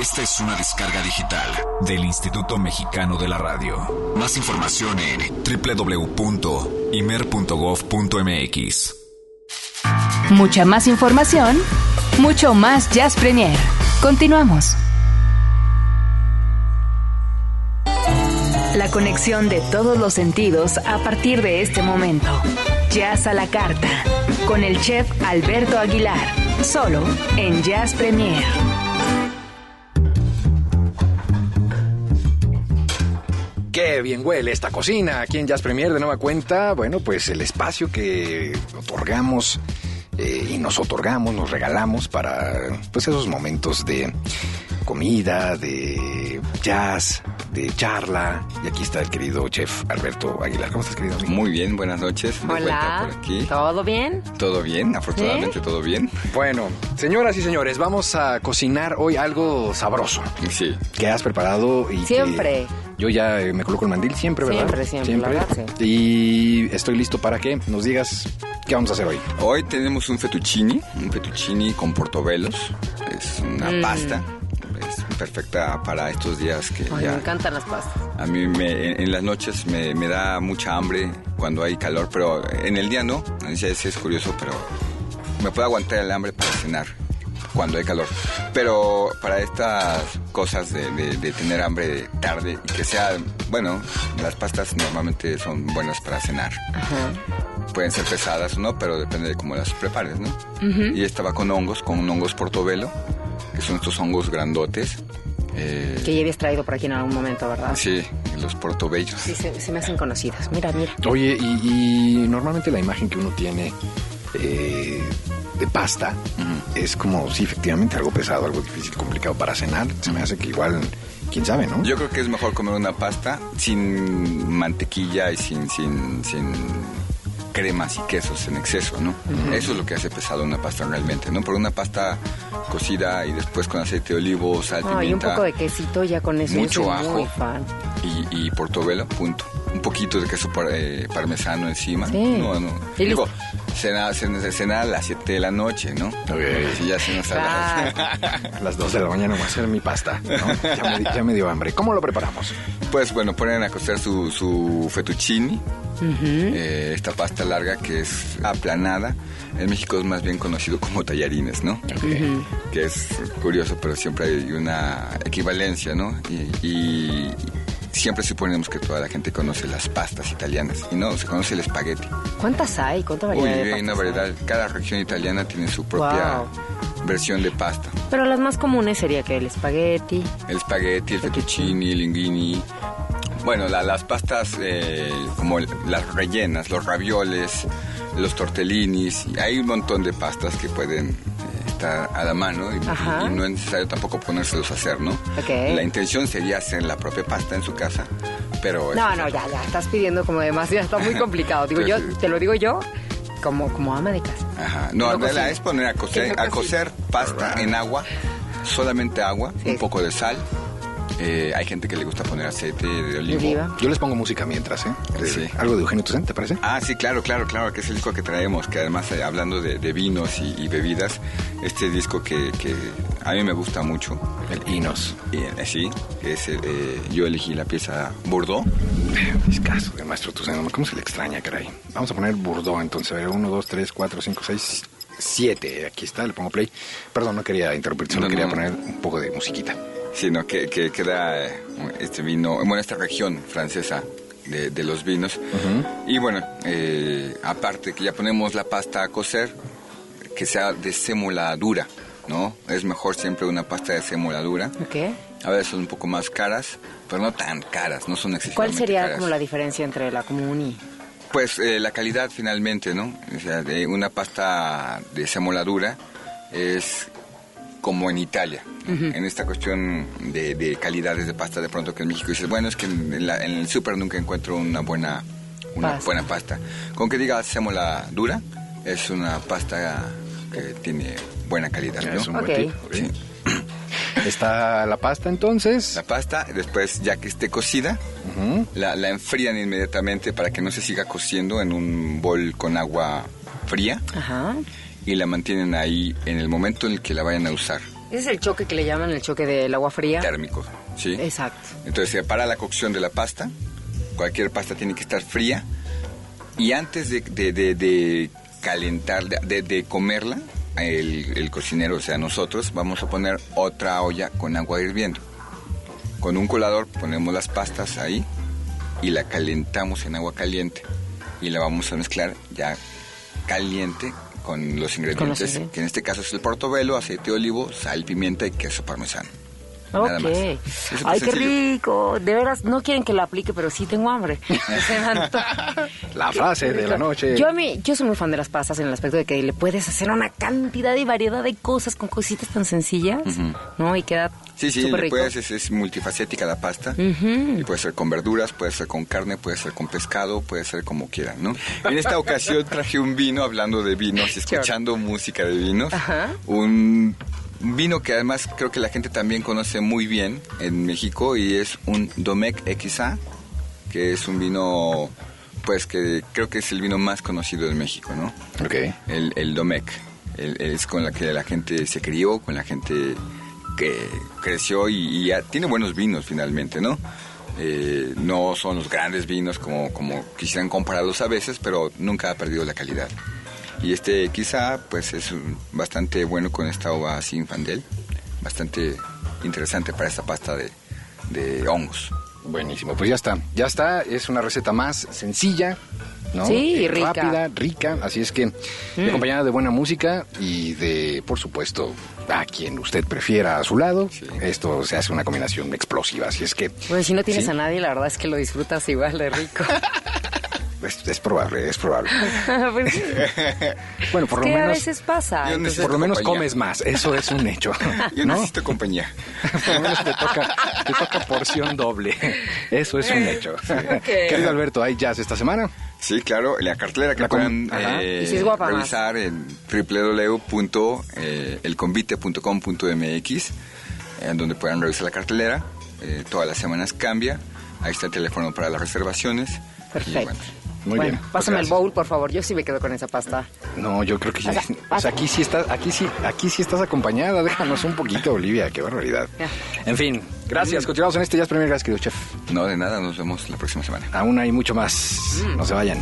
Esta es una descarga digital del Instituto Mexicano de la Radio. Más información en www.imer.gov.mx. Mucha más información, mucho más Jazz Premier. Continuamos. La conexión de todos los sentidos a partir de este momento. Jazz a la carta, con el chef Alberto Aguilar, solo en Jazz Premier. Qué bien huele esta cocina aquí en Jazz Premier de nueva cuenta. Bueno, pues el espacio que otorgamos eh, y nos otorgamos, nos regalamos para pues esos momentos de comida, de jazz, de charla. Y aquí está el querido chef Alberto Aguilar. ¿Cómo estás, querido amigo? Muy bien, buenas noches. De Hola. por aquí. ¿Todo bien? Todo bien, afortunadamente todo bien. Bueno, señoras y señores, vamos a cocinar hoy algo sabroso. Sí. que has preparado y que Siempre. yo ya eh, me coloco el mandil siempre, ¿verdad? Siempre, siempre, la verdad, Y estoy listo para que nos digas qué vamos a hacer hoy. Hoy tenemos un fettuccini, un fettuccini con portobelos. Es una Mm. pasta. Perfecta para estos días que Ay, ya... me encantan las pastas. A mí me- en, en las noches me, me da mucha hambre cuando hay calor, pero en el día no. Es, es- es curioso, pero me puedo aguantar el hambre para cenar cuando hay calor. Pero para estas cosas de, de- de tener hambre tarde y que sea, bueno, las pastas normalmente son buenas para cenar. Pueden ser pesadas o no, pero depende de cómo las prepares, ¿no? Y esta va con hongos, con hongos portobelo, que son estos hongos grandotes. eh, Que ya habías traído por aquí en algún momento, ¿verdad? Sí, los portobellos. Sí, se, se me hacen conocidas. Mira, mira. Oye, y, y normalmente la imagen que uno tiene eh, de pasta es como, sí, efectivamente, algo pesado, algo difícil, complicado para cenar. Se me hace que igual, quién sabe, ¿no? Yo creo que es mejor comer una pasta sin mantequilla y sin, sin, sin cremas y quesos en exceso, ¿no? Eso es lo que hace pesado una pasta realmente, ¿no? Por una pasta cocida y después con aceite de olivo, sal, Ay, un pimienta poco de quesito ya con eso. mucho ajo. Y, y portobelo, punto. Un poquito de queso eh, parmesano encima. Sí. No, no. Y Digo, cena, cena, cena a las 7 de la noche, ¿no? Si ya cenas a las... A las 2 de la mañana voy a hacer mi pasta, ¿no? Ya me, ya me dio hambre. ¿Cómo lo preparamos? Pues bueno, ponen a cocer su, su fettuccini, eh, esta pasta larga que es aplanada. En México es más bien conocido como tallarines, ¿no? Que es curioso, pero siempre hay una equivalencia, ¿no? Y, y siempre suponemos que toda la gente conoce las pastas italianas. Y no, se conoce el espagueti. ¿Cuántas hay? ¿Cuánta Uy, variedad de hay una variedad. Cada región italiana tiene su propia versión de pasta. Pero las más comunes sería que el espagueti. El espagueti, el fettuccini, el linguini. Bueno, la- las pastas eh, como el- las rellenas, los ravioles, los tortellinis. hay un montón de pastas que pueden a la mano y, no es necesario tampoco ponérselos a hacer, ¿no? La intención sería hacer la propia pasta en su casa, pero... No, no, ya, ya. Estás pidiendo como demasiado. Está muy complicado. Digo, yo, te lo digo yo como, como ama de casa. Ajá. No, No la cocino. es poner a cocer, no a cocer pasta en agua, solamente agua, Sí. un poco de sal. Eh, hay gente que le gusta poner aceite de olivo. Oliva. Yo les pongo música mientras, ¿eh? De- Sí. Algo de Eugenio Toussaint, ¿te parece? Ah, sí, claro, claro, claro, que es el disco que traemos, que además eh, hablando de, de vinos y, y bebidas, este disco que, que a mí me gusta mucho, El Inos. y, eh, sí, es, eh, yo elegí la pieza Bordeaux, Discaso de maestro Toussaint. ¿Cómo se le extraña, caray? Vamos a poner Burdeaux, entonces. A ver, 1, 2, 3, 4, 5, 6, 7. Aquí está, le pongo play. Perdón, no quería interrumpir, solo No, quería no. poner un poco de musiquita. Sino que, que queda eh, este vino, bueno, esta región francesa de, de los vinos. Y bueno, eh, aparte que ya ponemos la pasta a cocer, que sea de sémola dura, ¿no? Es mejor siempre una pasta de sémola dura. ¿Ok? A veces son un poco más caras, pero no tan caras, no son ¿Cuál excesivamente sería caras. como la diferencia entre la común y...? Pues eh, la calidad finalmente, ¿no? O sea, de una pasta de semoladura es como en Italia. ¿no? En esta cuestión de, de calidades de pasta, de pronto que en México dices, bueno, es que en, la- en el súper nunca encuentro una buena, una Pasta. buena pasta. Con que diga semola dura, es una pasta que tiene buena calidad, ¿no? Es un buen. Sí. Está la pasta entonces. La pasta, después ya que esté cocida, la, la enfrían inmediatamente para que no se siga cociendo en un bol con agua fría Ajá. Y la mantienen ahí en el momento en el que la vayan a usar. Ese es el choque que le llaman el choque del agua fría. Térmico, ¿sí? Exacto. Entonces se para la cocción de la pasta. Cualquier pasta tiene que estar fría. Y antes de, de, de, de calentar, de, de comerla, el, el cocinero, o sea, nosotros, vamos a poner otra olla con agua hirviendo. Con un colador ponemos las pastas ahí y la calentamos en agua caliente. Y la vamos a mezclar ya caliente con los ingredientes, que en este caso es el portobelo, aceite de olivo, sal, pimienta y queso parmesano. Nada más. Ay, qué sencillo. rico. De veras, no quieren que lo aplique, pero sí tengo hambre. La frase de la noche. Yo a mí, yo soy muy fan de las pastas en el aspecto de que le puedes hacer una cantidad y variedad de cosas con cositas tan sencillas, ¿no? Y queda Sí, sí, súper le rico. puedes, es, es multifacética la pasta. Y puede ser con verduras, puede ser con carne, puede ser con pescado, puede ser como quieran, ¿no? En esta ocasión traje un vino, hablando de vinos y escuchando música de vinos. Ajá. Un vino que además creo que la gente también conoce muy bien en México y es un Domecq XA, que es un vino, pues que creo que es el vino más conocido de México, ¿no? Ok. el, el Domecq. El- es con la que la gente se crió, con la gente que creció y, y ya tiene buenos vinos finalmente, ¿no? Eh, no son los grandes vinos como, como quisieran compararlos a veces, pero nunca ha perdido la calidad. Y este quizá pues es bastante bueno con esta uva Sinfandel, bastante interesante para esta pasta de, de hongos. Buenísimo, pues ya está, ya está, es una receta más sencilla, ¿no? Sí, Eh, rica. Rápida, rica, así es que y acompañada de buena música y de, por supuesto, a quien usted prefiera a su lado, esto se hace una combinación explosiva, así es que Bueno, si no tienes Sí. a nadie, la verdad es que lo disfrutas igual de rico. es, es probable, es probable. Pues sí, Bueno, por lo que a menos, veces pasa. Entonces- por lo menos compañía. comes más, eso es un hecho, Yo ¿no? necesito compañía. Por lo menos te toca, te toca porción doble, eso es un hecho. Querido Alberto, ¿hay jazz esta semana? Sí, claro, la cartelera que La Ajá. eh, Y si más. revisar en www.elconvite.com.mx, en donde puedan revisar la cartelera. Eh, todas las semanas cambia. Ahí está el teléfono para las reservaciones. Y Perfecto. bueno, Muy bueno, bien. pásame el bowl, por favor. Yo sí me quedo con esa pasta. No, yo creo que sí. O sea, O sea, aquí sí estás, aquí sí, aquí sí estás acompañada. Déjanos un poquito, Olivia, qué barbaridad. Ya. En fin, gracias. Continuamos en este Jazz Premier, gracias, querido chef. no de nada, nos vemos la próxima semana. Aún hay mucho más. No se vayan.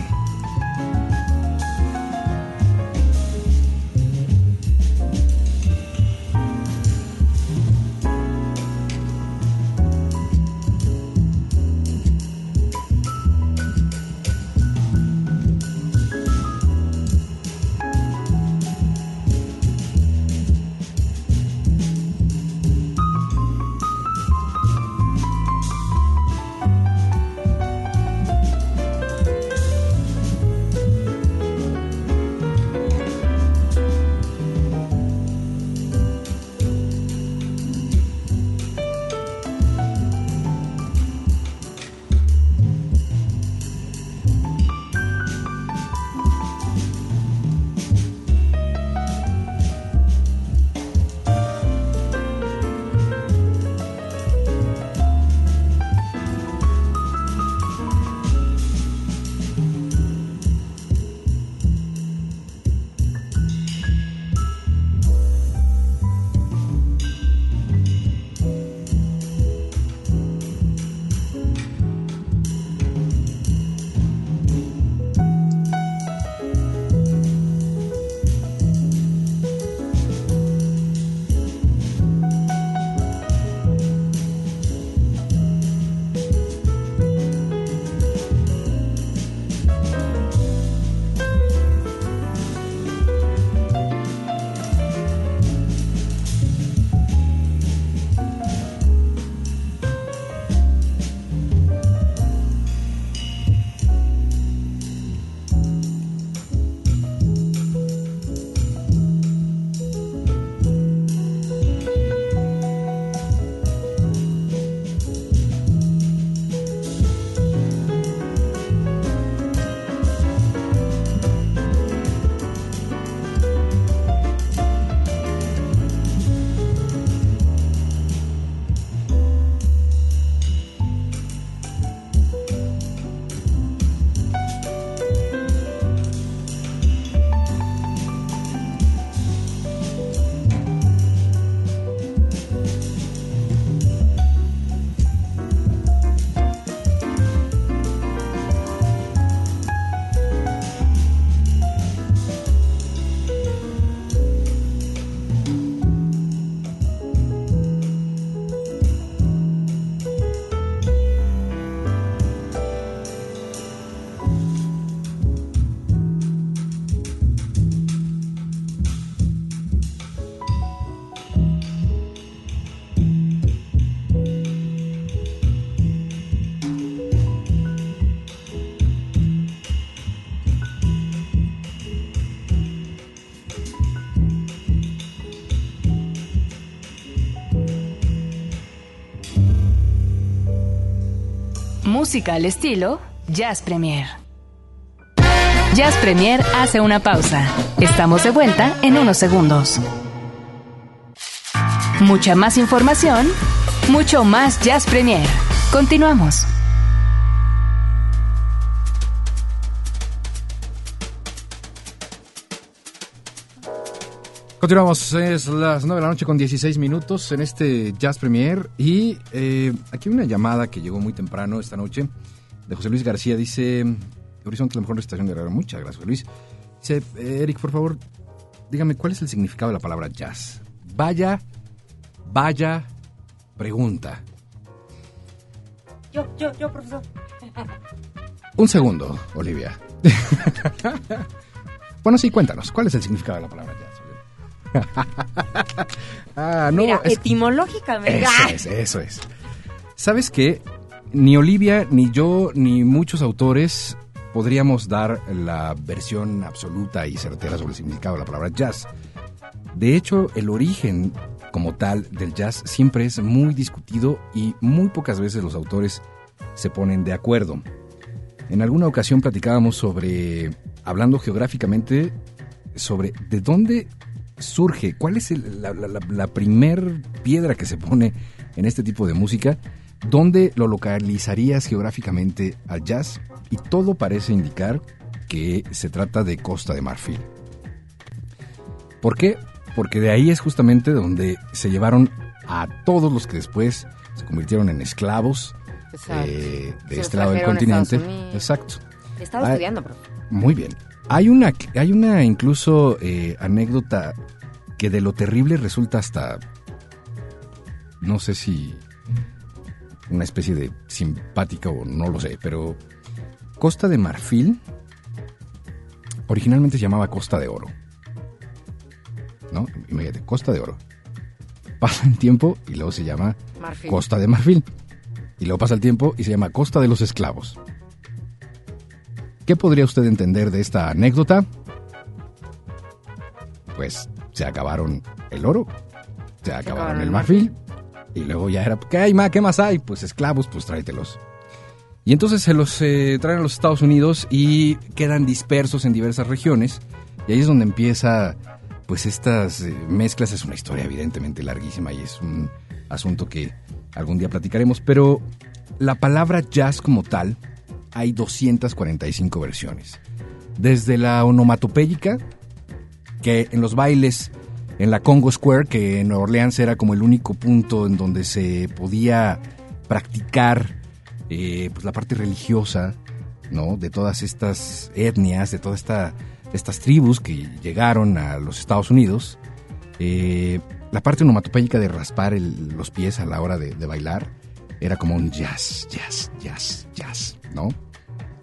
Música al estilo Jazz Premier. Jazz Premier hace una pausa. Estamos de vuelta en unos segundos. Mucha más información, mucho más Jazz Premier. Continuamos. Continuamos, es las 9 de la noche con 16 minutos en este Jazz Premier y eh, aquí hay una llamada que llegó muy temprano esta noche de José Luis García, dice, Horizonte, la mejor estación de radio, muchas gracias José Luis. Dice, eh, Eric, por favor, dígame, ¿cuál es el significado de la palabra jazz? Vaya, vaya pregunta. Yo, yo, yo, profesor. Un segundo, Olivia. bueno, sí, cuéntanos, ¿cuál es el significado de la palabra jazz? ah, no, Mira, es- etimológicamente. Eso es, eso es. ¿Sabes qué? Ni Olivia, ni yo, ni muchos autores podríamos dar la versión absoluta y certera sobre el significado de la palabra jazz. De hecho, el origen como tal del jazz siempre es muy discutido y muy pocas veces los autores se ponen de acuerdo. En alguna ocasión platicábamos sobre, hablando geográficamente, sobre de dónde surge, cuál es el- la, la- primer piedra que se pone en este tipo de música, dónde lo localizarías geográficamente al jazz y todo parece indicar que se trata de Costa de Marfil. ¿Por qué? Porque de ahí es justamente donde se llevaron a todos los que después se convirtieron en esclavos eh, de Se este lado del continente. Exacto. Estaba Ah, estudiando, profe. Muy bien. Hay una, hay una incluso eh, anécdota que de lo terrible resulta hasta, no sé si una especie de simpática o no lo sé, pero Costa de Marfil originalmente se llamaba Costa de Oro. ¿No? Imagínate, Costa de Oro. Pasa el tiempo y luego se llama Marfil. Costa de Marfil. Y luego pasa el tiempo y se llama Costa de los Esclavos. ¿Qué podría usted entender de esta anécdota? Pues se acabaron el oro, se acabaron el marfil, y luego ya era, ¿qué hay más? ¿Qué más hay? Pues esclavos, pues tráetelos. Y entonces se los eh, traen a los Estados Unidos y quedan dispersos en diversas regiones. Y ahí es donde empieza, pues estas eh, mezclas. Es una historia evidentemente larguísima y es un asunto que algún día platicaremos. Pero la palabra jazz como tal, hay 245 versiones. Desde la onomatopéyica, que en los bailes en la Congo Square, que en Nueva Orleans era como el único punto en donde se podía practicar eh, pues la parte religiosa, ¿no? De todas estas etnias, de todas esta, estas tribus que llegaron a los Estados Unidos. Eh, la parte onomatopéyica de raspar el- los pies a la hora de, de bailar era como un jazz, jazz, jazz, jazz, ¿no?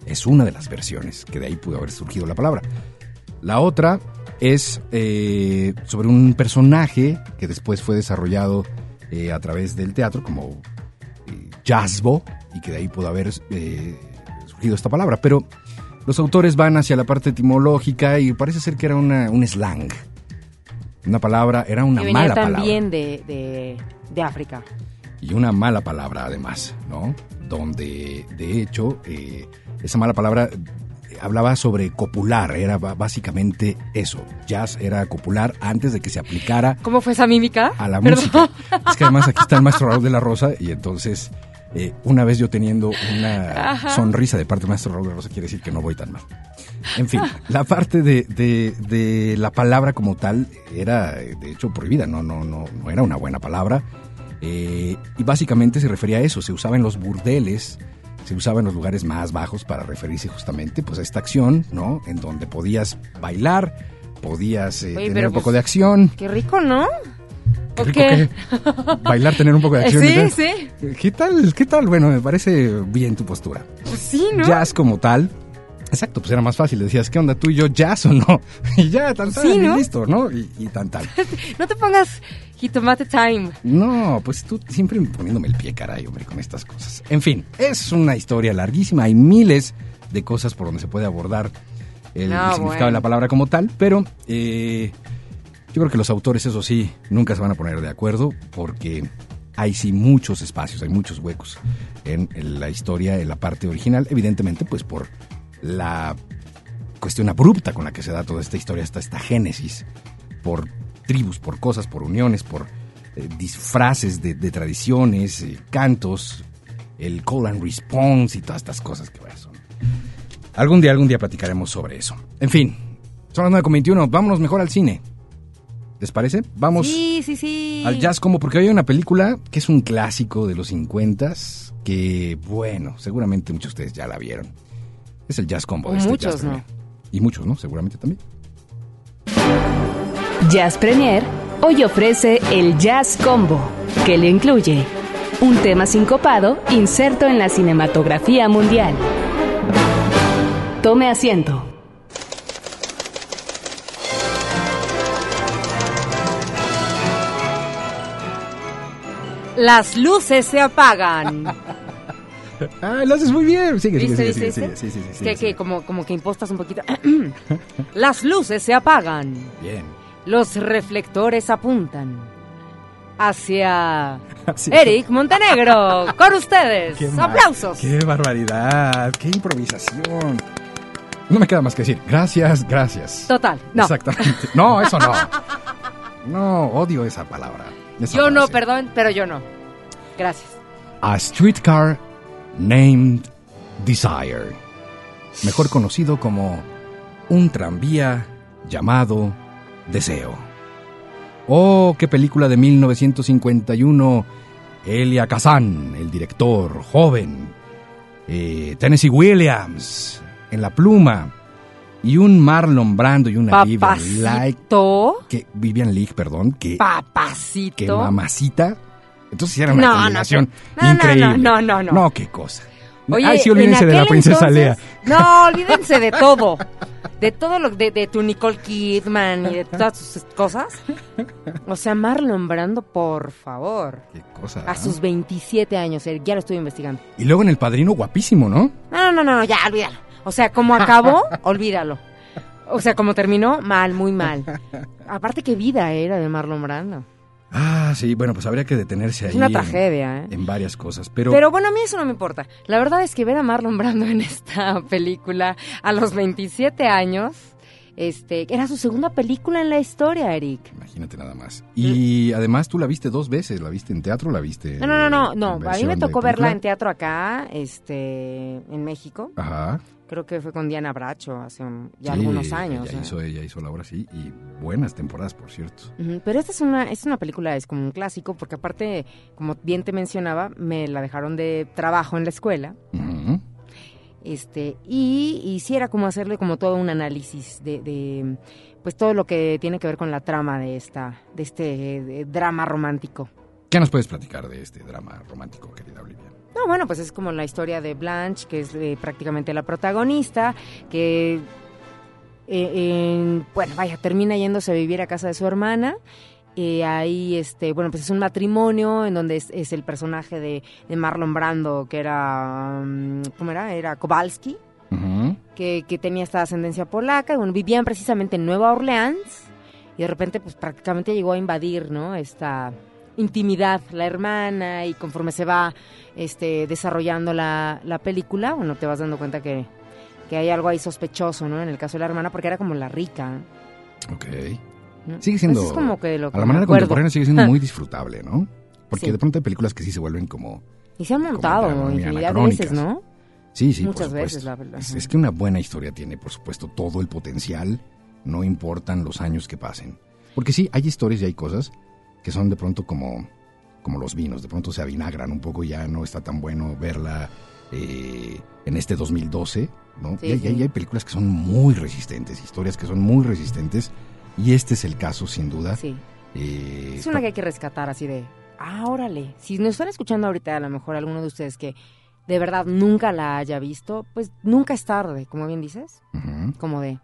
Es una de las versiones que de ahí pudo haber surgido la palabra. La otra es eh, sobre un personaje que después fue desarrollado eh, a través del teatro como eh, jazzbo y que de ahí pudo haber eh, surgido esta palabra. Pero los autores van hacia la parte etimológica y parece ser que era una, un slang. Una palabra, era una que mala palabra. también de, de, de África. Y una mala palabra además, ¿no? Donde, de hecho, eh, esa mala palabra hablaba sobre copular, era básicamente eso. Jazz era copular antes de que se aplicara ¿Cómo fue esa mímica? a la Perdón. música. Es que además aquí está el maestro Raúl de la Rosa y entonces eh, una vez yo teniendo una Ajá. sonrisa de parte del maestro Raúl de la Rosa quiere decir que no voy tan mal. En fin, la parte de, de- de la palabra como tal era de hecho prohibida, no, no, no, no era una buena palabra. Eh, y básicamente se refería a eso, se usaba en los burdeles, se usaba en los lugares más bajos para referirse justamente pues a esta acción, ¿no? En donde podías bailar, podías eh, Oye, tener un poco pues, de acción. Qué rico, ¿no? Qué ¿O rico que bailar, tener un poco de acción. Sí, sí. ¿Qué tal? ¿Qué tal? Bueno, me parece bien tu postura. Pues sí, ¿no? Jazz como tal. Exacto, pues era más fácil. Le decías, ¿qué onda tú y yo, jazz o no? Y ya, tan tan, Sí, y listo, ¿no? Y, y tan tan. No te pongas jitomate time. No, pues tú siempre poniéndome el pie, caray, hombre, con estas cosas. En fin, es una historia larguísima. Hay miles de cosas por donde se puede abordar el, No, significado bueno. de la palabra como tal, pero eh, yo creo que los autores, eso sí, nunca se van a poner de acuerdo porque hay sí muchos espacios, hay muchos huecos en, en la historia, en la parte original, evidentemente pues por la cuestión abrupta con la que se da toda esta historia, hasta esta génesis, por tribus, por cosas, por uniones, por eh, disfraces de, de tradiciones, eh, cantos, el call and response y todas estas cosas que bueno, son. Algún día, algún día platicaremos sobre eso. En fin, son las 9.21, vámonos mejor al cine. ¿Les parece? Vamos Sí, sí, sí. al jazz como porque hay una película que es un clásico de los 50 que, bueno, seguramente muchos de ustedes ya la vieron. Es el jazz combo. De este muchos, Jazz ¿no? Y muchos, ¿no? Seguramente también. Jazz Premier hoy ofrece el Jazz Combo, que le incluye un tema sincopado inserto en la cinematografía mundial. Tome asiento. Las luces se apagan. Ah, lo haces muy bien. Sigue, sigue, ¿Viste, sigue, sigue, viste? sigue, sigue, sigue, Es sigue, que, sigue. que como, como que impostas un poquito. Las luces se apagan. Bien. Los reflectores apuntan hacia. Eric Montenegro. Con ustedes. Qué Aplausos. Qué barbaridad. Qué improvisación. No me queda más que decir. Gracias, gracias. Total. No. Exactamente. No, eso no. No, odio esa palabra. esa Yo no, perdón, pero yo no. Gracias. A streetcar named Desire. Mejor conocido como un tranvía llamado Deseo. Oh, qué película de 1951. Elia Kazan, el director, joven. Eh, Tennessee Williams, en la pluma. Y un Marlon Brando y una Vivian Leigh. Que, Vivian Leigh, perdón. Que, Papacito. que mamacita. Entonces era una No, no, combinación no, no, increíble. no, no, no. No, qué cosa. Oye, Ay, sí, en olvídense de la aquel princesa entonces- Lea. No, olvídense de todo. De todo lo de, de tu Nicole Kidman y de todas sus cosas. O sea, Marlon Brando, por favor. Qué cosa. A sus 27 años, eh, ya lo estuve investigando. Y luego en El Padrino, guapísimo, ¿no? No, no, no, no, ya, olvídalo. O sea, como acabó, olvídalo. O sea, como terminó, mal, muy mal. Aparte, qué vida era de Marlon Brando. Ah, sí, bueno, pues habría que detenerse ahí. Es una en- tragedia, ¿eh? En, varias cosas, pero... Pero bueno, a mí eso no me importa. La verdad es que ver a Marlon Brando en esta película a los 27 años, este, era su segunda película en la historia, Eric. Imagínate nada más. Y además tú la viste dos veces, la viste en teatro, la viste... No, no, no, no, no. A mí me tocó verla en teatro acá, este, en México. Ajá. Creo que fue con Diana Bracho hace un- ya Sí, algunos años. Ella ¿eh? hizo, ella hizo la obra, sí, y buenas temporadas, por cierto. Pero esta es una, es una película, es como un clásico, porque aparte, como bien te mencionaba, me la dejaron de trabajo en la escuela. Este y hiciera como hacerle como todo un análisis de, de, pues todo lo que tiene que ver con la trama de esta de este drama romántico ¿Qué nos puedes platicar de este drama romántico, querida Olivia? No bueno pues es como la historia de Blanche que es eh, prácticamente la protagonista que eh, en- bueno vaya termina yéndose a vivir a casa de su hermana eh, ahí, este, bueno, pues es un matrimonio en donde es, es el personaje de, de Marlon Brando, que era, mm, ¿cómo era? Era Kowalski, que, que tenía esta ascendencia polaca, y bueno, vivían precisamente en Nueva Orleans, y de repente, pues prácticamente llegó a invadir, ¿no? Esta intimidad, la hermana, y conforme se va este, desarrollando la, la película, bueno, te vas dando cuenta que, que hay algo ahí sospechoso, ¿no? En el caso de la hermana, porque era como la rica. Ok. ¿no? Sigue siendo... Eso es como que lo a que la me manera acuerdo. contemporánea sigue siendo muy disfrutable, ¿no? Porque Sí. de pronto hay películas que sí se vuelven como... Y se han montado infinidad de veces, ¿no? Sí, sí, Muchas por veces, la verdad. Es, es que una buena historia tiene, por supuesto, todo el potencial, no importan los años que pasen. Porque sí, hay historias y hay cosas que son de pronto como, como los vinos, de pronto se avinagran un poco, ya no está tan bueno verla eh, en este 2012, ¿no? Sí, y, hay, sí. y hay películas que son muy resistentes, historias que son muy resistentes, y este es el caso, sin duda. Sí. Eh, Es una que hay que rescatar así de, ah, órale. Si nos están escuchando ahorita, a lo mejor alguno de ustedes que de verdad nunca la haya visto, pues nunca es tarde, como bien dices, Ujú. como de,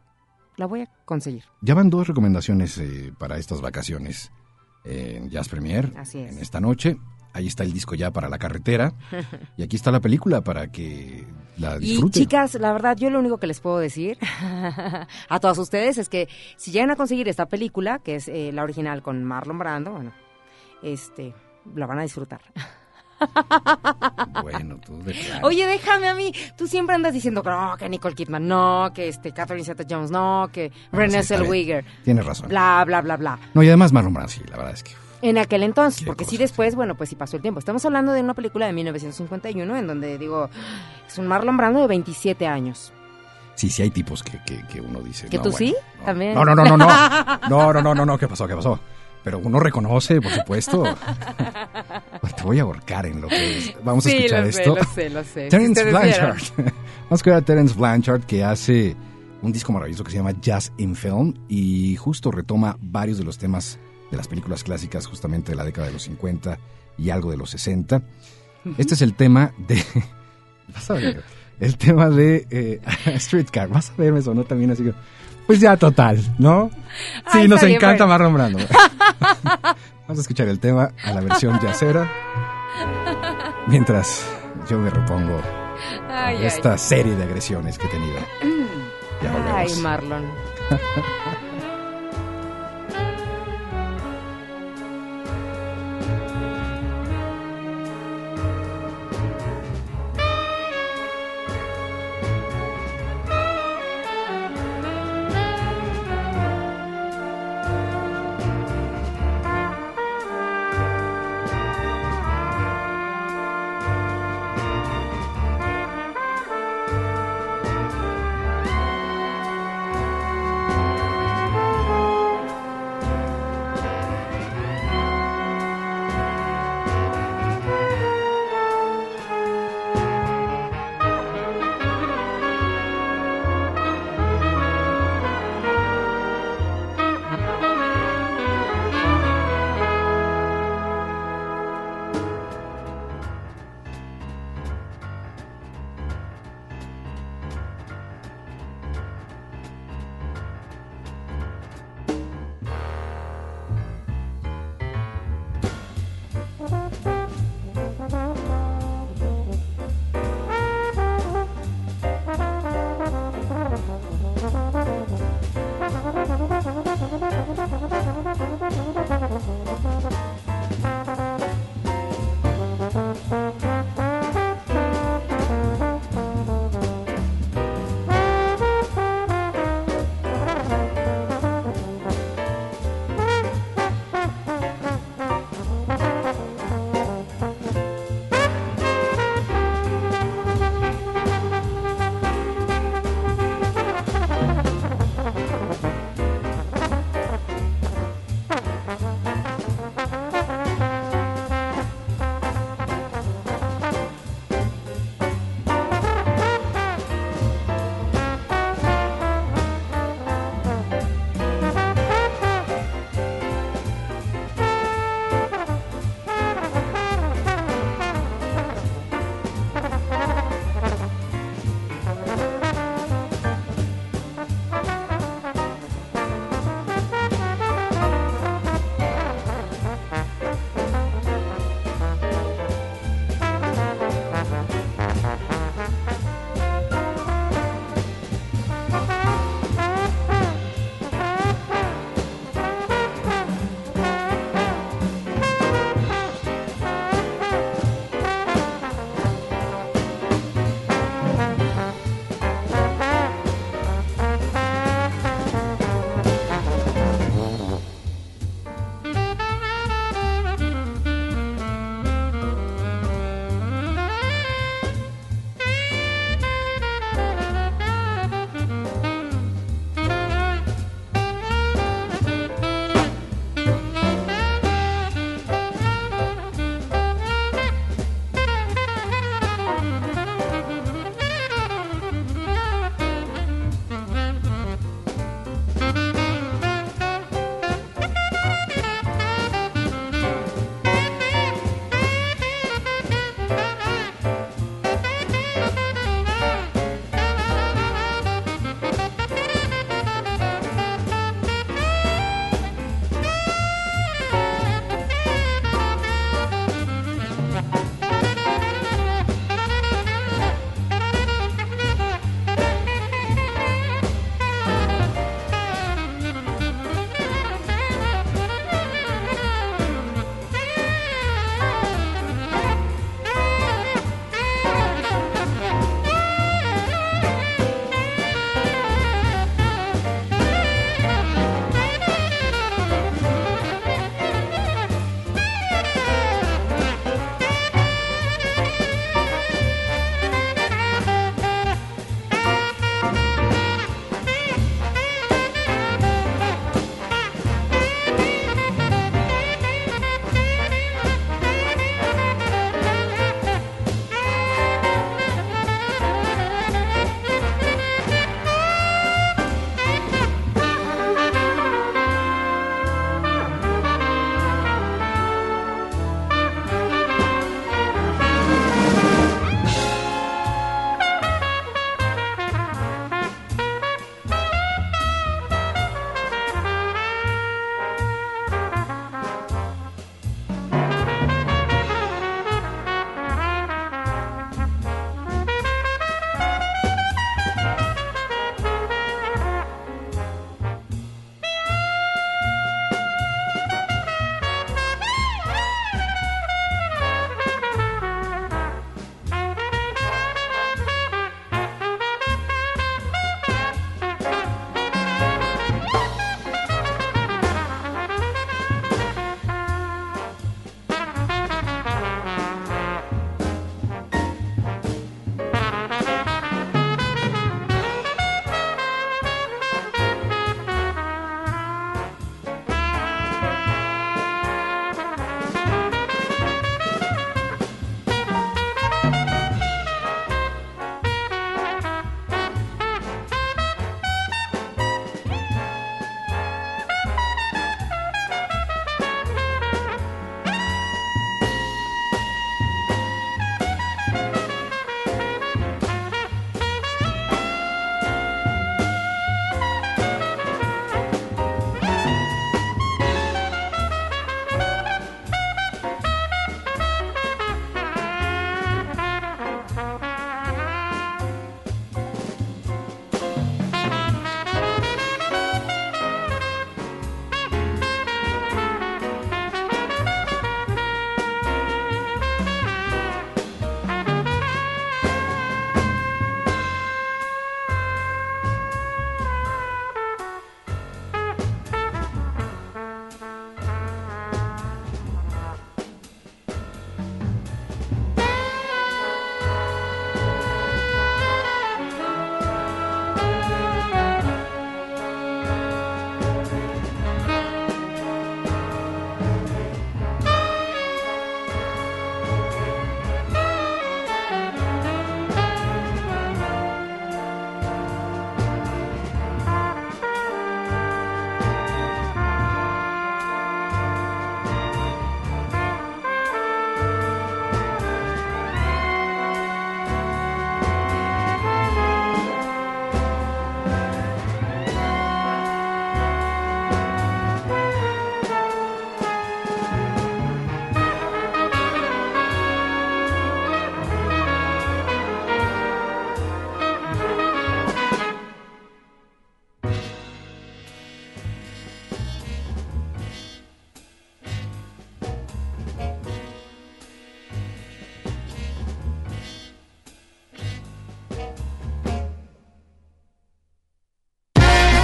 la voy a conseguir. Ya van dos recomendaciones eh, para estas vacaciones en Jazz Premier. Así es. En esta noche. Ahí está el disco ya para la carretera. y aquí está la película para que la Y disfruten. chicas, la verdad, yo lo único que les puedo decir a todas ustedes es que si llegan a conseguir esta película, que es eh, la original con Marlon Brando, bueno, este, la van a disfrutar. Bueno, tú de. Oye, déjame a mí. Tú siempre andas diciendo que no, que Nicole Kidman, no, que este Catherine Zeta-Jones, no, que Renée sí, está bien. Zellweger, Tienes razón. bla, bla, bla, bla. No, y además Marlon Brando, sí, la verdad es que... En aquel entonces, porque sí después, bueno, pues sí pasó el tiempo. Estamos hablando de una película de 1951 en donde digo, es un Marlon Brando de 27 años. Sí, sí hay tipos que, que, que uno dice... ¿Que no, tú bueno, sí? no. También. No, no, no, no, no. No, no, no, no, no. ¿Qué pasó? ¿Qué pasó? Pero uno reconoce, por supuesto. Pues Te voy a ahorcar en lo que es. Vamos a Sí, escuchar lo sé, esto. lo sé, lo sé. Terence. Blanchard. Vamos a escuchar a Terence Blanchard que hace un disco maravilloso que se llama Jazz in Film y justo retoma varios de los temas de las películas clásicas justamente de la década de los 50 y algo de los 60. Este es el tema de... Vas a ver. El tema de eh, Streetcar. Vas a ver, me sonó también así que... Pues ya total, ¿no? Sí, Ay, nos encanta bueno. Marlon Brando. Vamos a escuchar el tema a la versión jazzera. Mientras yo me repongo Ay, de ay. esta serie de agresiones que he tenido. Ya Ay, volvemos. Marlon.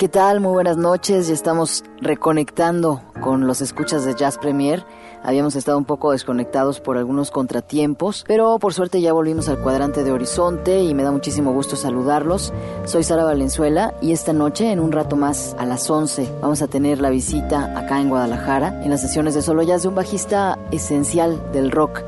¿Qué tal? Muy buenas noches. Ya estamos reconectando con los escuchas de Jazz Premier. Habíamos estado un poco desconectados por algunos contratiempos, pero por suerte ya volvimos al cuadrante de Horizonte y me da muchísimo gusto saludarlos. Soy Sara Valenzuela y esta noche, en un rato más, a las 11, vamos a tener la visita acá en Guadalajara, en las sesiones de solo jazz de un bajista esencial del rock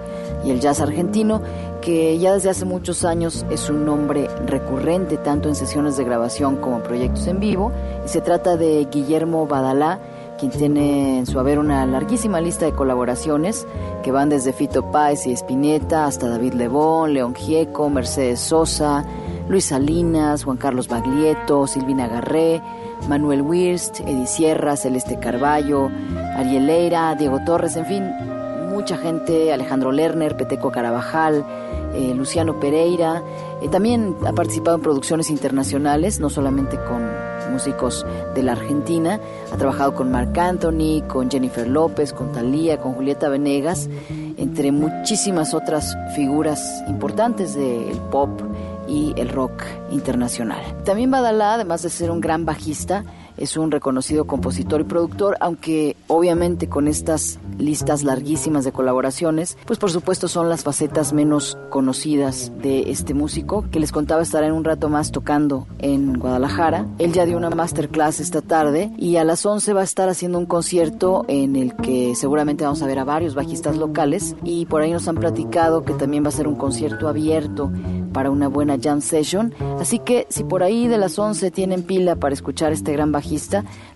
y el jazz argentino que ya desde hace muchos años es un nombre recurrente tanto en sesiones de grabación como en proyectos en vivo. Y se trata de Guillermo Badalá, quien tiene en su haber una larguísima lista de colaboraciones que van desde Fito Páez y Espineta hasta David Lebón, León Gieco, Mercedes Sosa, Luis Salinas, Juan Carlos Baglietto, Silvina Garré, Manuel Wirst, Edi Sierra, Celeste Carballo, Ariel Leira, Diego Torres, en fin, mucha gente, Alejandro Lerner, Peteco Carabajal, eh, Luciano Pereira. Eh, también ha participado en producciones internacionales, no solamente con músicos de la Argentina. Ha trabajado con Marc Anthony, con Jennifer López, con Thalía, con Julieta Venegas, entre muchísimas otras figuras importantes del pop y el rock internacional. También Badalá, además de ser un gran bajista, es un reconocido compositor y productor, aunque obviamente con estas listas larguísimas de colaboraciones, pues por supuesto son las facetas menos conocidas de este músico, que les contaba estará en un rato más tocando en Guadalajara. Él ya dio una masterclass esta tarde y a las 11 va a estar haciendo un concierto en el que seguramente vamos a ver a varios bajistas locales y por ahí nos han platicado que también va a ser un concierto abierto para una buena jam session. Así que si por ahí de las 11 tienen pila para escuchar este gran bajista,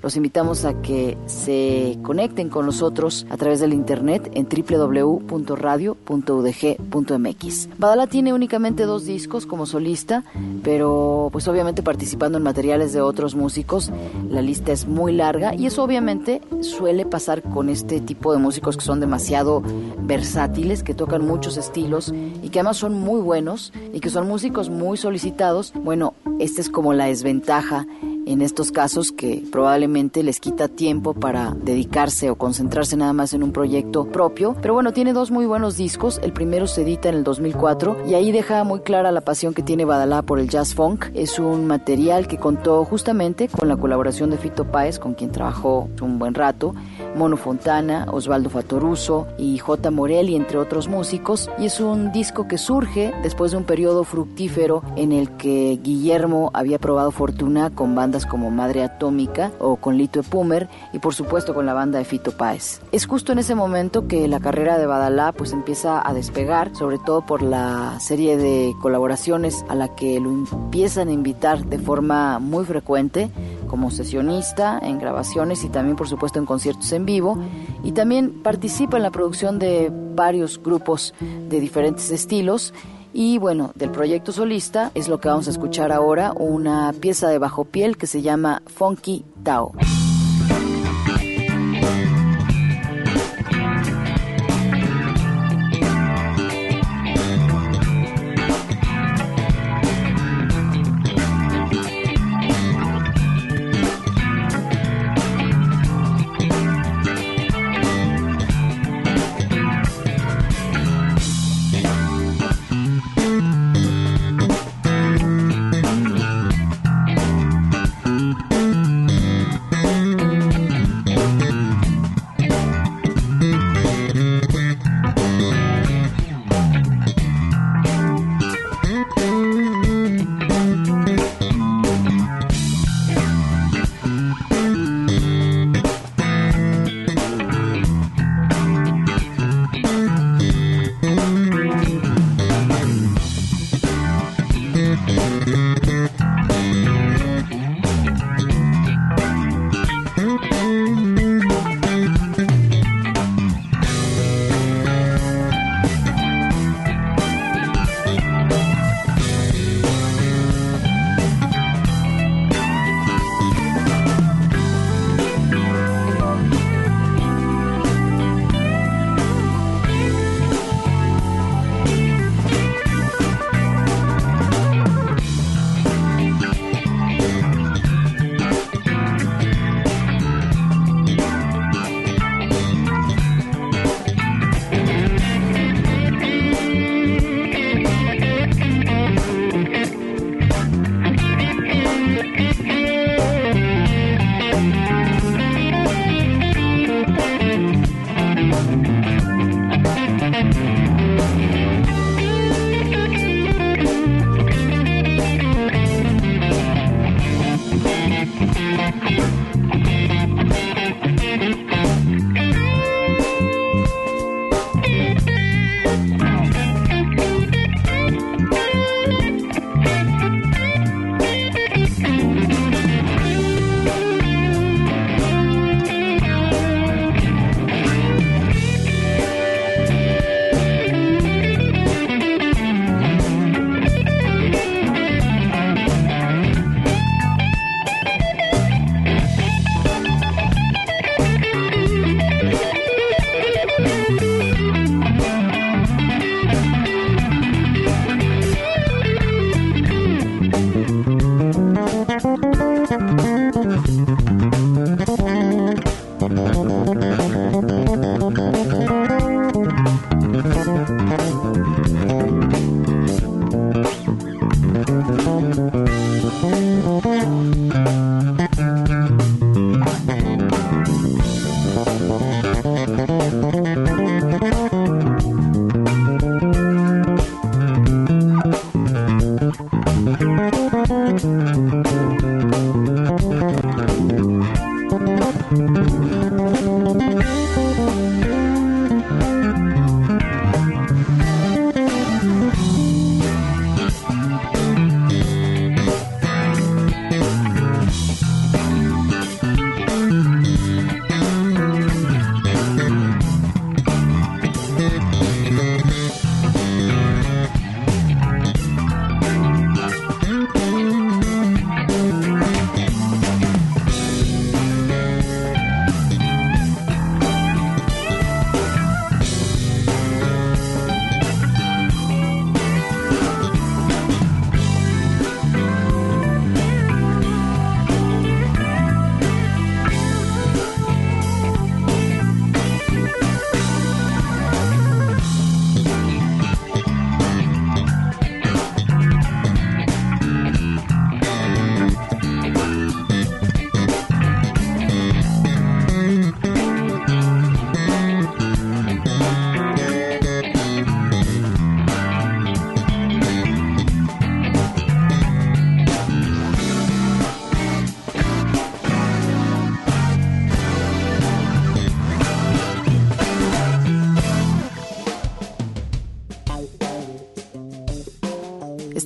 los invitamos a que se conecten con nosotros a través del internet en www.radio.udg.mx. Badala tiene únicamente dos discos como solista, pero pues obviamente participando en materiales de otros músicos, la lista es muy larga y eso obviamente suele pasar con este tipo de músicos que son demasiado versátiles, que tocan muchos estilos y que además son muy buenos y que son músicos muy solicitados. Bueno, esta es como la desventaja en estos casos que probablemente les quita tiempo para dedicarse o concentrarse nada más en un proyecto propio. Pero bueno, tiene dos muy buenos discos. El primero se edita en el 2004 y ahí deja muy clara la pasión que tiene Badalá por el jazz funk. Es un material que contó justamente con la colaboración de Fito Páez, con quien trabajó un buen rato, Mono Fontana, Osvaldo Fatoruso y J. Morelli, entre otros músicos. Y es un disco que surge después de un periodo fructífero en el que Guillermo había probado fortuna con bandas como Madre Atómica o con Lito Epumer y por supuesto con la banda de Fito Páez. Es justo en ese momento que la carrera de Badalá pues empieza a despegar, sobre todo por la serie de colaboraciones a la que lo empiezan a invitar de forma muy frecuente como sesionista en grabaciones y también por supuesto en conciertos en vivo y también participa en la producción de varios grupos de diferentes estilos y bueno, del proyecto solista es lo que vamos a escuchar ahora, una pieza de bajo piel que se llama Funky Tao.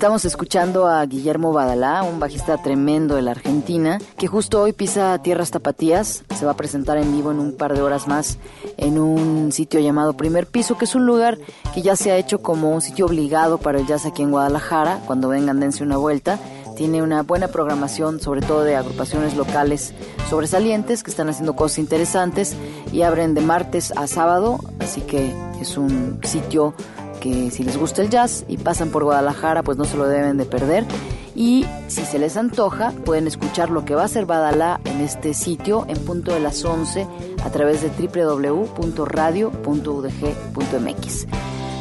Estamos escuchando a Guillermo Badalá, un bajista tremendo de la Argentina, que justo hoy pisa tierras tapatías. Se va a presentar en vivo en un par de horas más en un sitio llamado Primer Piso, que es un lugar que ya se ha hecho como un sitio obligado para el jazz aquí en Guadalajara. Cuando vengan, dense una vuelta. Tiene una buena programación, sobre todo de agrupaciones locales sobresalientes que están haciendo cosas interesantes y abren de martes a sábado, así que es un sitio que si les gusta el jazz y pasan por Guadalajara, pues no se lo deben de perder. Y si se les antoja, pueden escuchar lo que va a ser Badalá en este sitio en punto de las 11 a través de www.radio.udg.mx.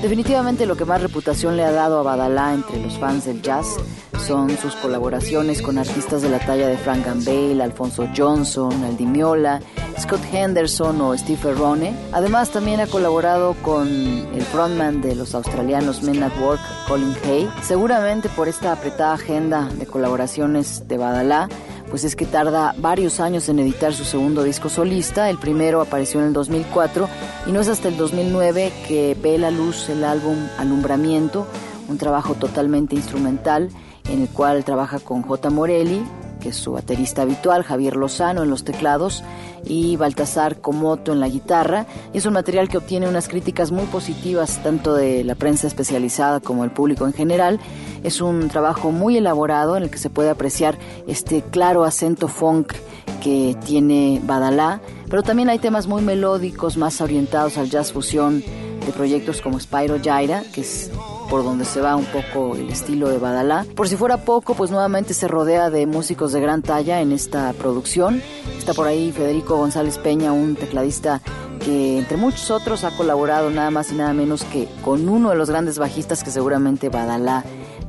Definitivamente lo que más reputación le ha dado a Badalá entre los fans del jazz son sus colaboraciones con artistas de la talla de Frank Gambale, Alfonso Johnson, Aldi Miola, Scott Henderson o Steve Ferrone. Además también ha colaborado con el frontman de los australianos Men at Work, Colin Hay. Seguramente por esta apretada agenda de colaboraciones de Badalá, pues es que tarda varios años en editar su segundo disco solista. El primero apareció en el 2004 y no es hasta el 2009 que ve la luz el álbum Alumbramiento, un trabajo totalmente instrumental en el cual trabaja con J. Morelli, que es su baterista habitual, Javier Lozano en los teclados y Baltasar Comoto en la guitarra. es un material que obtiene unas críticas muy positivas tanto de la prensa especializada como el público en general. Es un trabajo muy elaborado en el que se puede apreciar este claro acento funk que tiene Badalá, pero también hay temas muy melódicos, más orientados al jazz fusión de proyectos como Spyro Jaira, que es por donde se va un poco el estilo de Badalá. Por si fuera poco, pues nuevamente se rodea de músicos de gran talla en esta producción. Está por ahí Federico González Peña, un tecladista que entre muchos otros ha colaborado nada más y nada menos que con uno de los grandes bajistas que seguramente Badalá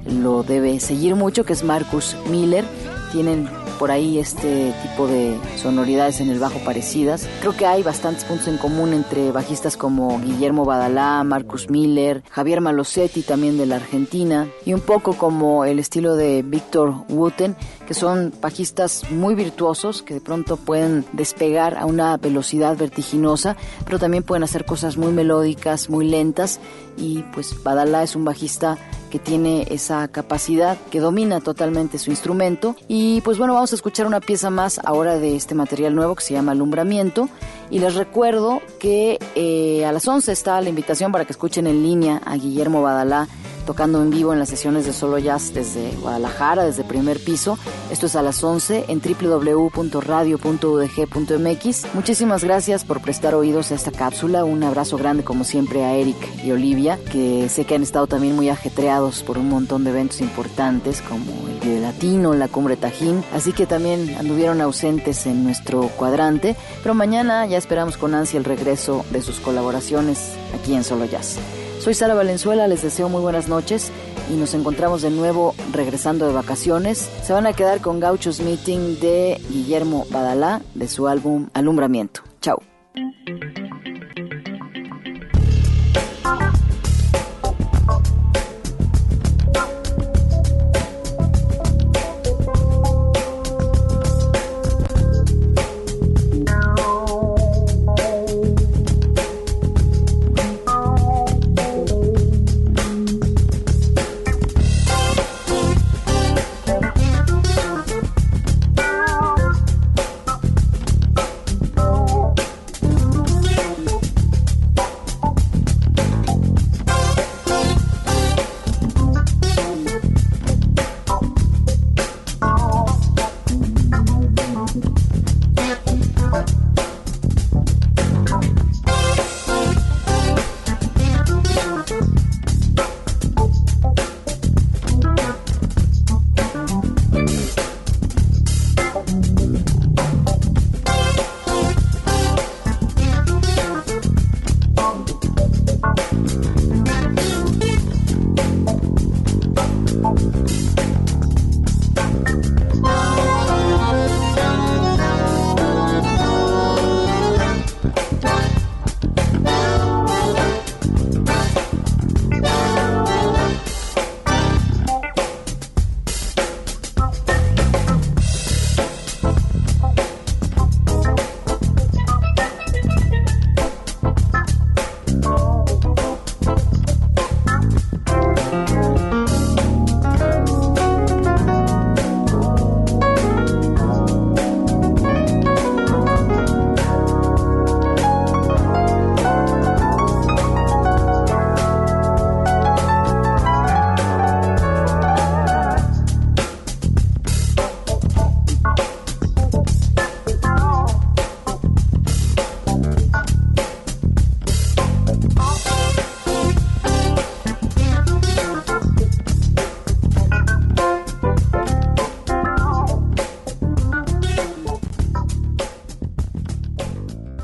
lo debe seguir mucho, que es Marcus Miller. Tienen por ahí este tipo de sonoridades en el bajo parecidas. Creo que hay bastantes puntos en común entre bajistas como Guillermo Badalá, Marcus Miller, Javier Malosetti también de la Argentina y un poco como el estilo de Víctor Wooten, que son bajistas muy virtuosos que de pronto pueden despegar a una velocidad vertiginosa, pero también pueden hacer cosas muy melódicas, muy lentas y pues Badalá es un bajista que tiene esa capacidad, que domina totalmente su instrumento. Y pues bueno, vamos a escuchar una pieza más ahora de este material nuevo que se llama Alumbramiento. Y les recuerdo que eh, a las 11 está la invitación para que escuchen en línea a Guillermo Badalá tocando en vivo en las sesiones de Solo Jazz desde Guadalajara, desde primer piso. Esto es a las 11 en www.radio.udg.mx. Muchísimas gracias por prestar oídos a esta cápsula. Un abrazo grande como siempre a Eric y Olivia, que sé que han estado también muy ajetreados por un montón de eventos importantes como el de Latino, la Cumbre Tajín. Así que también anduvieron ausentes en nuestro cuadrante. Pero mañana ya esperamos con ansia el regreso de sus colaboraciones aquí en Solo Jazz. Soy Sara Valenzuela, les deseo muy buenas noches y nos encontramos de nuevo regresando de vacaciones. Se van a quedar con Gauchos Meeting de Guillermo Badalá de su álbum Alumbramiento. Chao.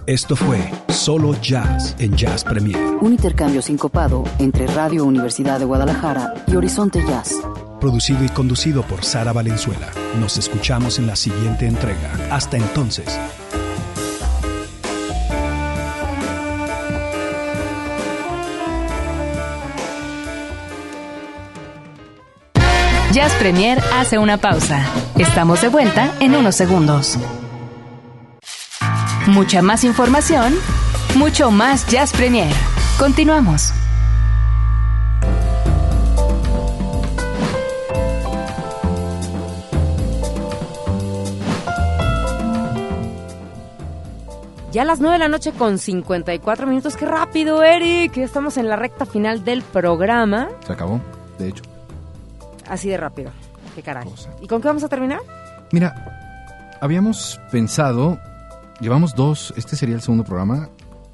Esto fue Solo Jazz en Jazz Premier. Un intercambio sincopado entre Radio Universidad de Guadalajara y Horizonte Jazz. Producido y conducido por Sara Valenzuela. Nos escuchamos en la siguiente entrega. Hasta entonces. Jazz Premier hace una pausa. Estamos de vuelta en unos segundos. Mucha más información, mucho más Jazz Premier. Continuamos. Ya a las 9 de la noche con 54 minutos. ¡Qué rápido, Eric! Ya estamos en la recta final del programa. Se acabó, de hecho. Así de rápido. ¡Qué caray! Cosa. ¿Y con qué vamos a terminar? Mira, habíamos pensado, llevamos dos, este sería el segundo programa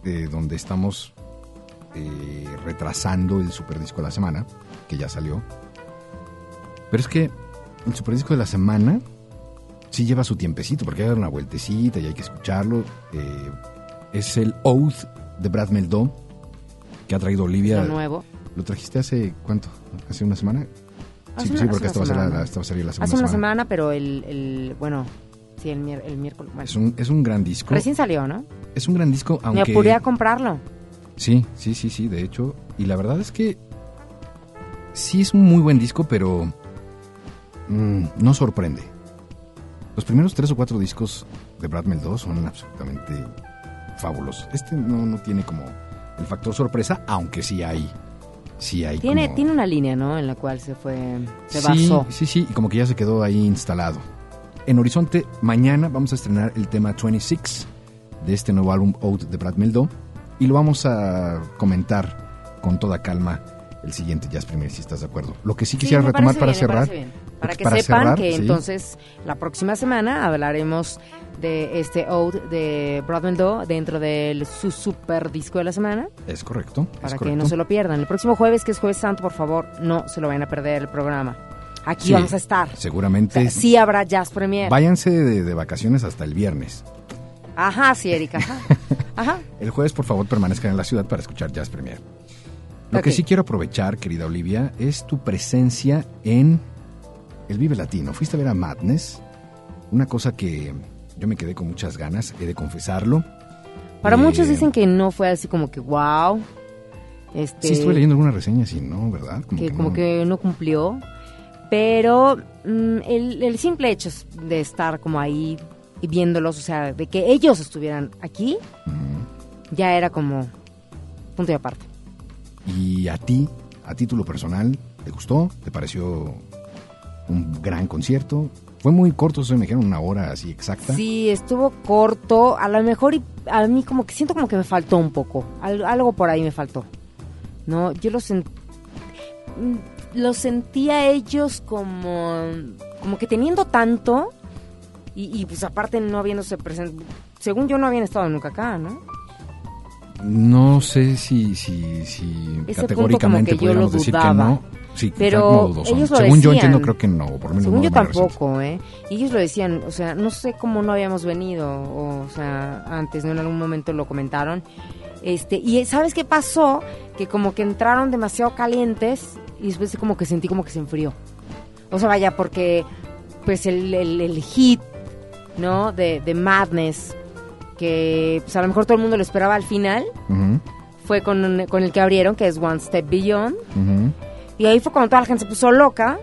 eh, donde estamos eh, retrasando el superdisco de la semana, que ya salió. Pero es que el superdisco de la semana sí lleva su tiempecito, porque hay que dar una vueltecita y hay que escucharlo. Eh, es el Oath de Brad Meldó, que ha traído Olivia. Lo nuevo. ¿Lo trajiste hace cuánto? ¿Hace una semana? Hace sí, una- sí, porque esta va, a ser la, semana. esta va a salir la segunda Hace una semana. semana, pero el, el- bueno, sí, el, miércoles. Bueno, Es un, es un gran disco. recién salió, ¿no? Es un gran disco, aunque... Me apuré a comprarlo. Sí, sí, sí, sí, de hecho. Y la verdad es que sí es un muy buen disco, pero mm, no sorprende. Los primeros tres o cuatro discos de Brad Meldó son absolutamente fabulosos. Este no, no tiene como el factor sorpresa, aunque sí hay. Sí hay Tiene, como- tiene una línea, ¿no? En la cual se fue, se sí, basó. Sí, sí, y como que ya se quedó ahí instalado. En Horizonte, mañana vamos a estrenar el tema 26 de este nuevo álbum Out de Brad Meldó y lo vamos a comentar con toda calma el siguiente Jazz Premier, si estás de acuerdo. Lo que sí quisiera retomar para bien, cerrar. bien. Para que para sepan cerrar, que sí. entonces la próxima semana hablaremos de este Ode de Brad Meldó dentro de su super disco de la semana Es correcto. es para que correcto. no se lo pierdan. El próximo jueves, que es Jueves Santo, por favor, no se lo vayan a perder el programa. Aquí Sí, vamos a estar. O Seguramente. sea, sí habrá Jazz Premier. Váyanse de, de vacaciones hasta el viernes. Ajá, sí, Erika. Ajá. Ajá. El jueves, por favor, permanezcan en la ciudad para escuchar Jazz Premier. Lo Ok. que sí quiero aprovechar, querida Olivia, es tu presencia en el Vive Latino. Fuiste a ver a Madness, una cosa que yo me quedé con muchas ganas, he de confesarlo. Para Eh, muchos dicen que no fue así como que wow. Este, Sí, estuve leyendo algunas reseñas y no, ¿verdad? que no. como que no cumplió. Pero mm, el, el simple hecho de estar como ahí y viéndolos, o sea, de que ellos estuvieran aquí, ya era como punto y aparte. Y a ti, a título personal, ¿te gustó? ¿Te pareció un gran concierto? Fue muy corto, se me dijeron una hora así exacta. Sí, estuvo corto, a lo mejor y a mí como que siento como que me faltó un poco, Al- algo por ahí me faltó. No, yo lo sentí lo sentía ellos como como que teniendo tanto y, y, pues aparte no habiéndose presente, según yo no habían estado nunca acá, ¿no? No sé si, si, si Ese categóricamente podríamos decir que no. Sí, Pero ellos lo Según yo entiendo, creo que no. Por menos Según no yo tampoco, ¿eh? Y ellos lo decían, o sea, no sé cómo no habíamos venido, o, o sea, antes, ¿no? En algún momento lo comentaron. Este, y ¿sabes qué pasó? Que como que entraron demasiado calientes y después como que sentí como que se enfrió. O sea, vaya, porque pues el, el, el hit, ¿no? De, de Madness, que pues a lo mejor todo el mundo lo esperaba al final, fue con, con el que abrieron, que es One Step Beyond. Y ahí fue cuando toda la gente se puso loca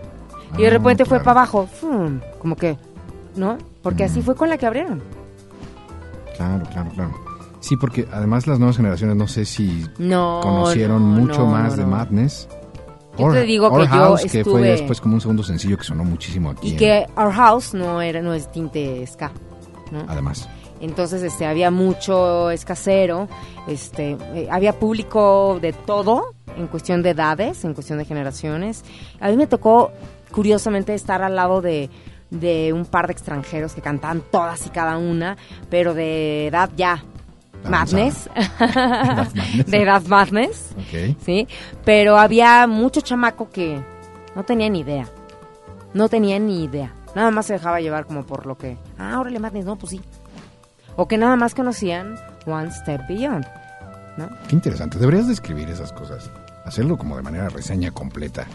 y de Ah, repente fue para abajo. ¡fum! Como que, ¿no? Porque así fue con la que abrieron. Claro, claro, claro. Sí, porque además las nuevas generaciones no sé si No. conocieron no, mucho no, más de. Madness. Yo te digo que Our yo House, que fue estuve- después como un segundo sencillo que sonó muchísimo aquí. Y en- que Our House no era no es tinte ska. Además. Entonces, este, había mucho escasero, este, eh, había público de todo en cuestión de edades, en cuestión de generaciones. A mí me tocó, curiosamente, estar al lado de, de un par de extranjeros que cantaban todas y cada una, pero de edad ya. Madness. De edad Madness. Ok. ¿sí? Pero había mucho chamaco que no tenía ni idea. No tenía ni idea. Nada más se dejaba llevar como por lo que, ah, órale, Madness, no, pues sí. O que nada más conocían One Step Beyond. ¿no? Qué interesante. Deberías de escribir esas cosas. Hacerlo como de manera reseña completa.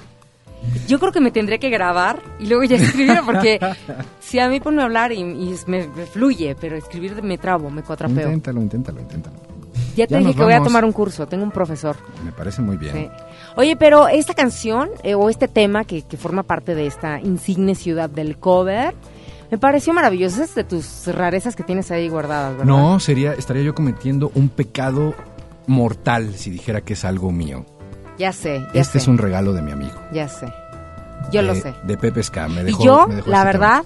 Yo creo que me tendré que grabar y luego ya escribir, porque si a mí ponme a hablar y, y me, me fluye, pero escribir me trabo, me cuatrapeo. Inténtalo, inténtalo, inténtalo. Ya te Ya dije nos que voy a tomar un curso, tengo un profesor. Me parece muy bien. Sí. Oye, pero esta canción eh, o este tema que, que forma parte de esta insigne ciudad del cover, me pareció maravilloso. Es de tus rarezas que tienes ahí guardadas, ¿verdad? No, sería, estaría yo cometiendo un pecado mortal si dijera que es algo mío. Ya sé, ya este sé. es un regalo de mi amigo. Ya sé. Yo lo sé. De Pepe Ska. Me dejó, y yo, me dejó la este verdad,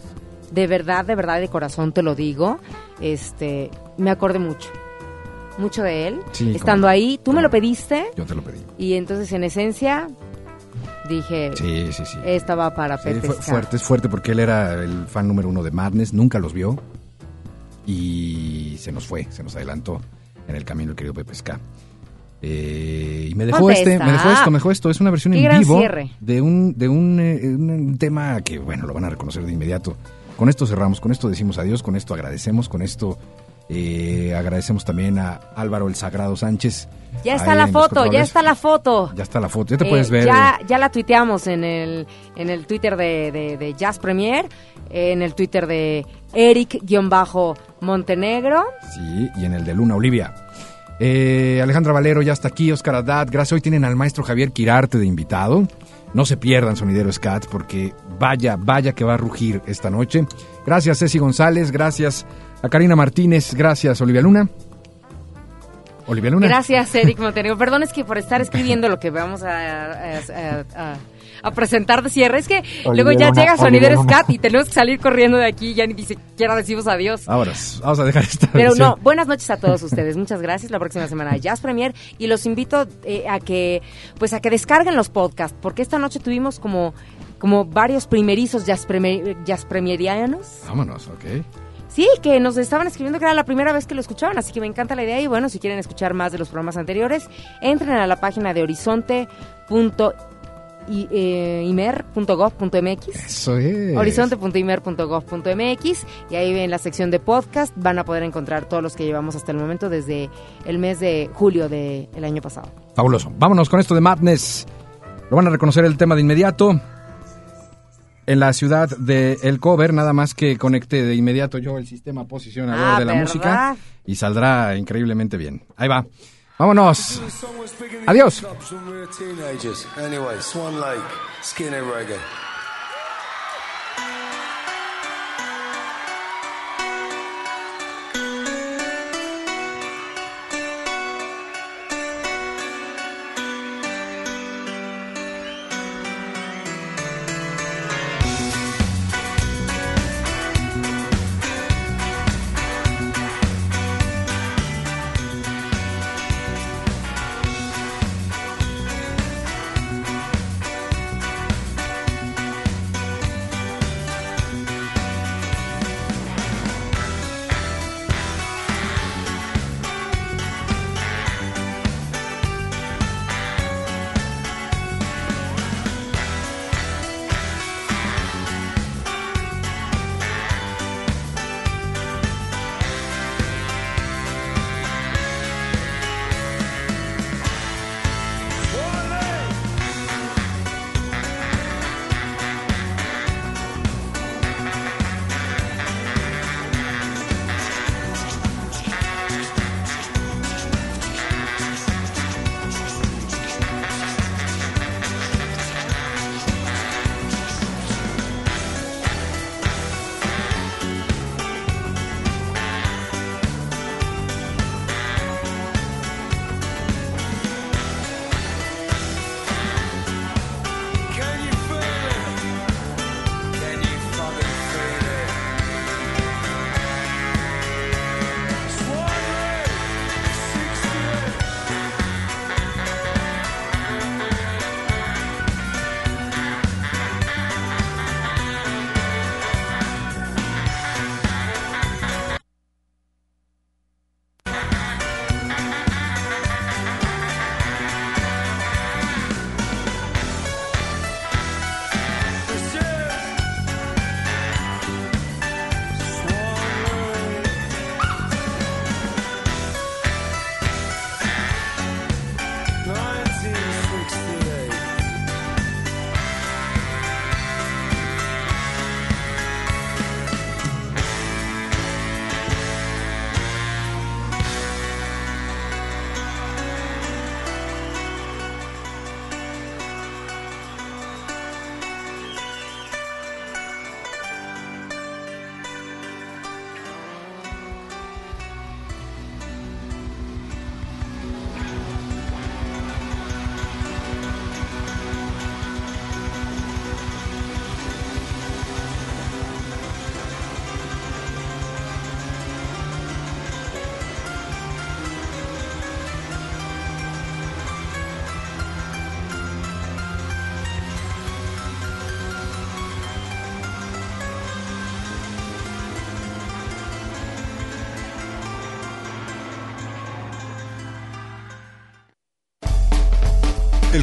de verdad, de verdad, de corazón te lo digo, este, me acordé mucho. Mucho de él. Sí, Estando ahí, tú me lo pediste Yo te lo pedí. y entonces en esencia dije, Sí, sí, sí. esta va para Sí, Pepe fue fuerte, es fuerte porque él era el fan número uno de Madness, nunca los vio y se nos fue, se nos adelantó en el camino el querido Pepe Ska. Eh, y me dejó ¿Dónde este, me dejó esto, me dejó esto. Es una versión Qué en vivo cierre. de un de un, eh, un tema que bueno lo van a reconocer de inmediato. Con esto cerramos, con esto decimos adiós, con esto agradecemos, con esto eh, agradecemos también a Álvaro el Sagrado Sánchez. Ya está la foto, ya está la foto. Ya está la foto, ya te Eh, puedes ver. Ya, ya la tuiteamos en el, en el Twitter de, de- de Jazz Premier, en el Twitter de Eric-Montenegro. Sí, y en el de Luna Olivia. Eh, Alejandra Valero ya está aquí, Oscar Haddad, gracias. Hoy tienen al maestro Javier Quirarte de invitado. No se pierdan Sonidero Scat porque vaya, vaya que va a rugir esta noche. Gracias Ceci González, gracias a Karina Martínez, gracias Olivia Luna. Olivia Luna. Gracias, Eric Montenegro. Perdón, es que por estar escribiendo lo que vamos a, a presentar de cierre, es que luego ya llega Sonidero Olivia Luna. Scat y tenemos que salir corriendo de aquí, ya ni siquiera decimos adiós. Ahora, vamos a dejar esta Pero versión. no, buenas noches a todos ustedes. Muchas gracias. La próxima semana Jazz Premier y los invito eh, a que pues a que descarguen los podcasts porque esta noche tuvimos como como varios primerizos jazz, premier, jazz premierianos. Vámonos, ok. Sí, que nos estaban escribiendo que era la primera vez que lo escuchaban, así que me encanta la idea y bueno, si quieren escuchar más de los programas anteriores, entren a la página de horizonte.imer.gov.mx Eso es. horizonte.imer.gov.mx y ahí en la sección de podcast van a poder encontrar todos los que llevamos hasta el momento desde el mes de julio del año pasado. Fabuloso. Vámonos con esto de Madness. Lo van a reconocer el tema de inmediato. En la ciudad de El Cover, nada más que conecte de inmediato yo el sistema posicionador Ah, de la ¿verdad? música y saldrá increíblemente bien. Ahí va. Vámonos. Adiós.